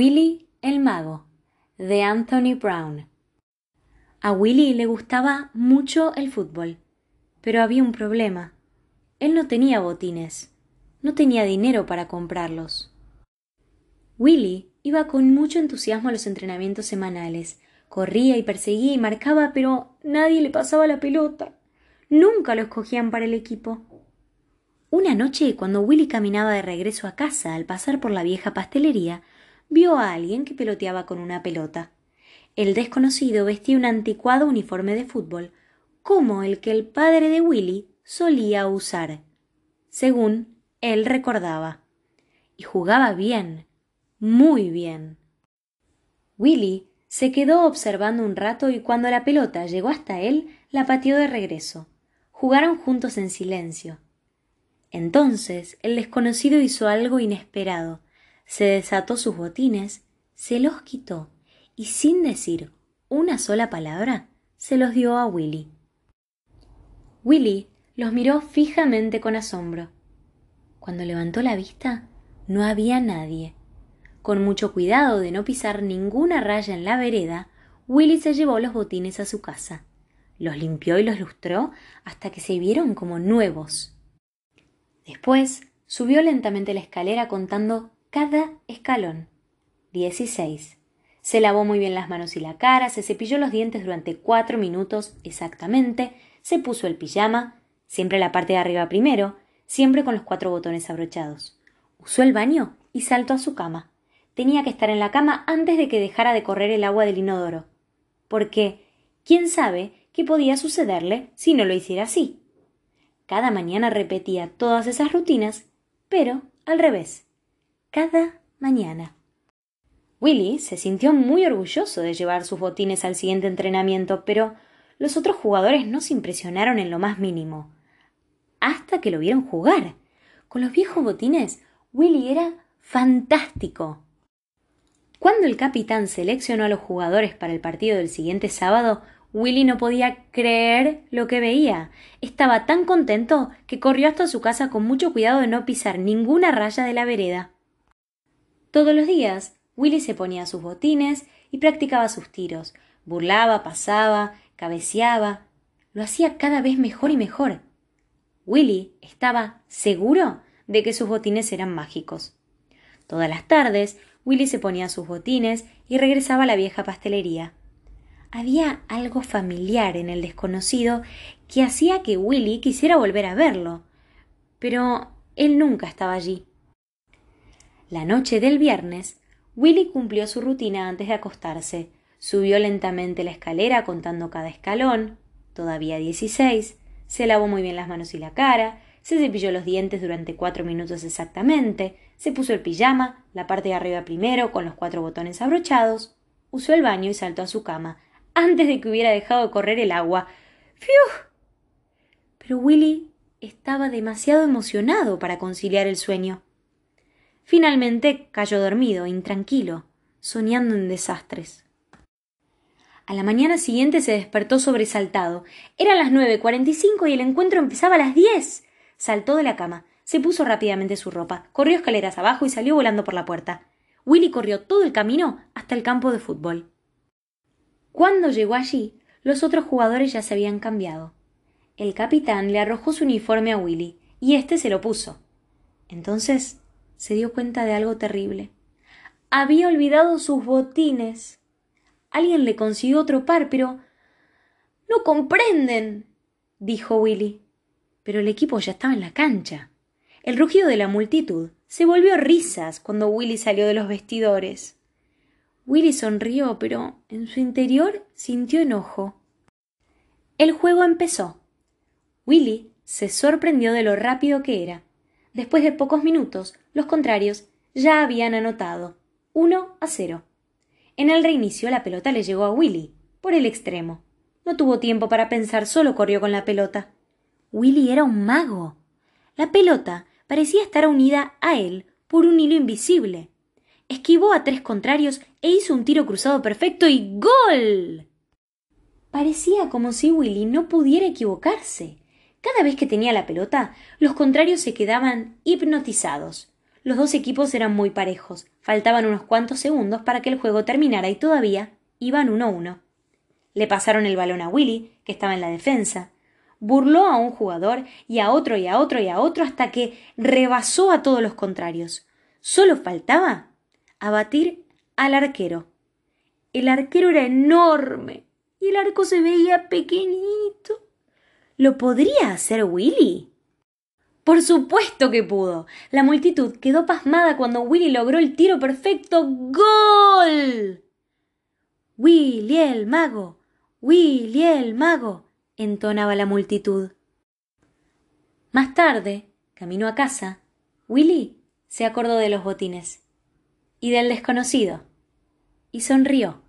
Willy el Mago de Anthony Brown. A Willy le gustaba mucho el fútbol, pero había un problema. Él no tenía botines, no tenía dinero para comprarlos. Willy iba con mucho entusiasmo a los entrenamientos semanales, corría y perseguía y marcaba, pero nadie le pasaba la pelota. Nunca lo escogían para el equipo. Una noche, cuando Willy caminaba de regreso a casa al pasar por la vieja pastelería, vio a alguien que peloteaba con una pelota. El desconocido vestía un anticuado uniforme de fútbol, como el que el padre de Willy solía usar, según él recordaba. Y jugaba bien, muy bien. Willy se quedó observando un rato y cuando la pelota llegó hasta él, la pateó de regreso. Jugaron juntos en silencio. Entonces el desconocido hizo algo inesperado se desató sus botines, se los quitó y sin decir una sola palabra se los dio a Willy. Willy los miró fijamente con asombro. Cuando levantó la vista no había nadie. Con mucho cuidado de no pisar ninguna raya en la vereda, Willy se llevó los botines a su casa. Los limpió y los lustró hasta que se vieron como nuevos. Después subió lentamente la escalera contando cada escalón. 16. Se lavó muy bien las manos y la cara, se cepilló los dientes durante cuatro minutos exactamente, se puso el pijama, siempre la parte de arriba primero, siempre con los cuatro botones abrochados. Usó el baño y saltó a su cama. Tenía que estar en la cama antes de que dejara de correr el agua del inodoro. Porque, quién sabe qué podía sucederle si no lo hiciera así. Cada mañana repetía todas esas rutinas, pero al revés cada mañana. Willy se sintió muy orgulloso de llevar sus botines al siguiente entrenamiento, pero los otros jugadores no se impresionaron en lo más mínimo. Hasta que lo vieron jugar. Con los viejos botines, Willy era fantástico. Cuando el capitán seleccionó a los jugadores para el partido del siguiente sábado, Willy no podía creer lo que veía. Estaba tan contento que corrió hasta su casa con mucho cuidado de no pisar ninguna raya de la vereda. Todos los días, Willy se ponía sus botines y practicaba sus tiros. Burlaba, pasaba, cabeceaba. Lo hacía cada vez mejor y mejor. Willy estaba seguro de que sus botines eran mágicos. Todas las tardes, Willy se ponía sus botines y regresaba a la vieja pastelería. Había algo familiar en el desconocido que hacía que Willy quisiera volver a verlo. Pero él nunca estaba allí. La noche del viernes, Willy cumplió su rutina antes de acostarse. Subió lentamente la escalera contando cada escalón, todavía dieciséis, se lavó muy bien las manos y la cara, se cepilló los dientes durante cuatro minutos exactamente, se puso el pijama, la parte de arriba primero, con los cuatro botones abrochados, usó el baño y saltó a su cama, antes de que hubiera dejado de correr el agua. ¡Fiu! Pero Willy estaba demasiado emocionado para conciliar el sueño. Finalmente cayó dormido, intranquilo, soñando en desastres. A la mañana siguiente se despertó sobresaltado. Eran las nueve cuarenta y cinco y el encuentro empezaba a las diez. Saltó de la cama, se puso rápidamente su ropa, corrió escaleras abajo y salió volando por la puerta. Willy corrió todo el camino hasta el campo de fútbol. Cuando llegó allí, los otros jugadores ya se habían cambiado. El capitán le arrojó su uniforme a Willy, y éste se lo puso. Entonces se dio cuenta de algo terrible. Había olvidado sus botines. Alguien le consiguió otro par, pero. No comprenden. dijo Willy. Pero el equipo ya estaba en la cancha. El rugido de la multitud se volvió risas cuando Willy salió de los vestidores. Willy sonrió, pero en su interior sintió enojo. El juego empezó. Willy se sorprendió de lo rápido que era. Después de pocos minutos, los contrarios ya habían anotado 1 a 0. En el reinicio la pelota le llegó a Willy, por el extremo. No tuvo tiempo para pensar, solo corrió con la pelota. Willy era un mago. La pelota parecía estar unida a él por un hilo invisible. Esquivó a tres contrarios e hizo un tiro cruzado perfecto y ¡Gol! Parecía como si Willy no pudiera equivocarse. Cada vez que tenía la pelota, los contrarios se quedaban hipnotizados. Los dos equipos eran muy parejos. Faltaban unos cuantos segundos para que el juego terminara y todavía iban uno a uno. Le pasaron el balón a Willy, que estaba en la defensa. Burló a un jugador y a otro y a otro y a otro hasta que rebasó a todos los contrarios. Solo faltaba abatir al arquero. El arquero era enorme y el arco se veía pequeñito. ¿Lo podría hacer Willy? Por supuesto que pudo. La multitud quedó pasmada cuando Willy logró el tiro perfecto. ¡Gol! Willy el mago. Willy el mago. entonaba la multitud. Más tarde, camino a casa, Willy se acordó de los botines y del desconocido y sonrió.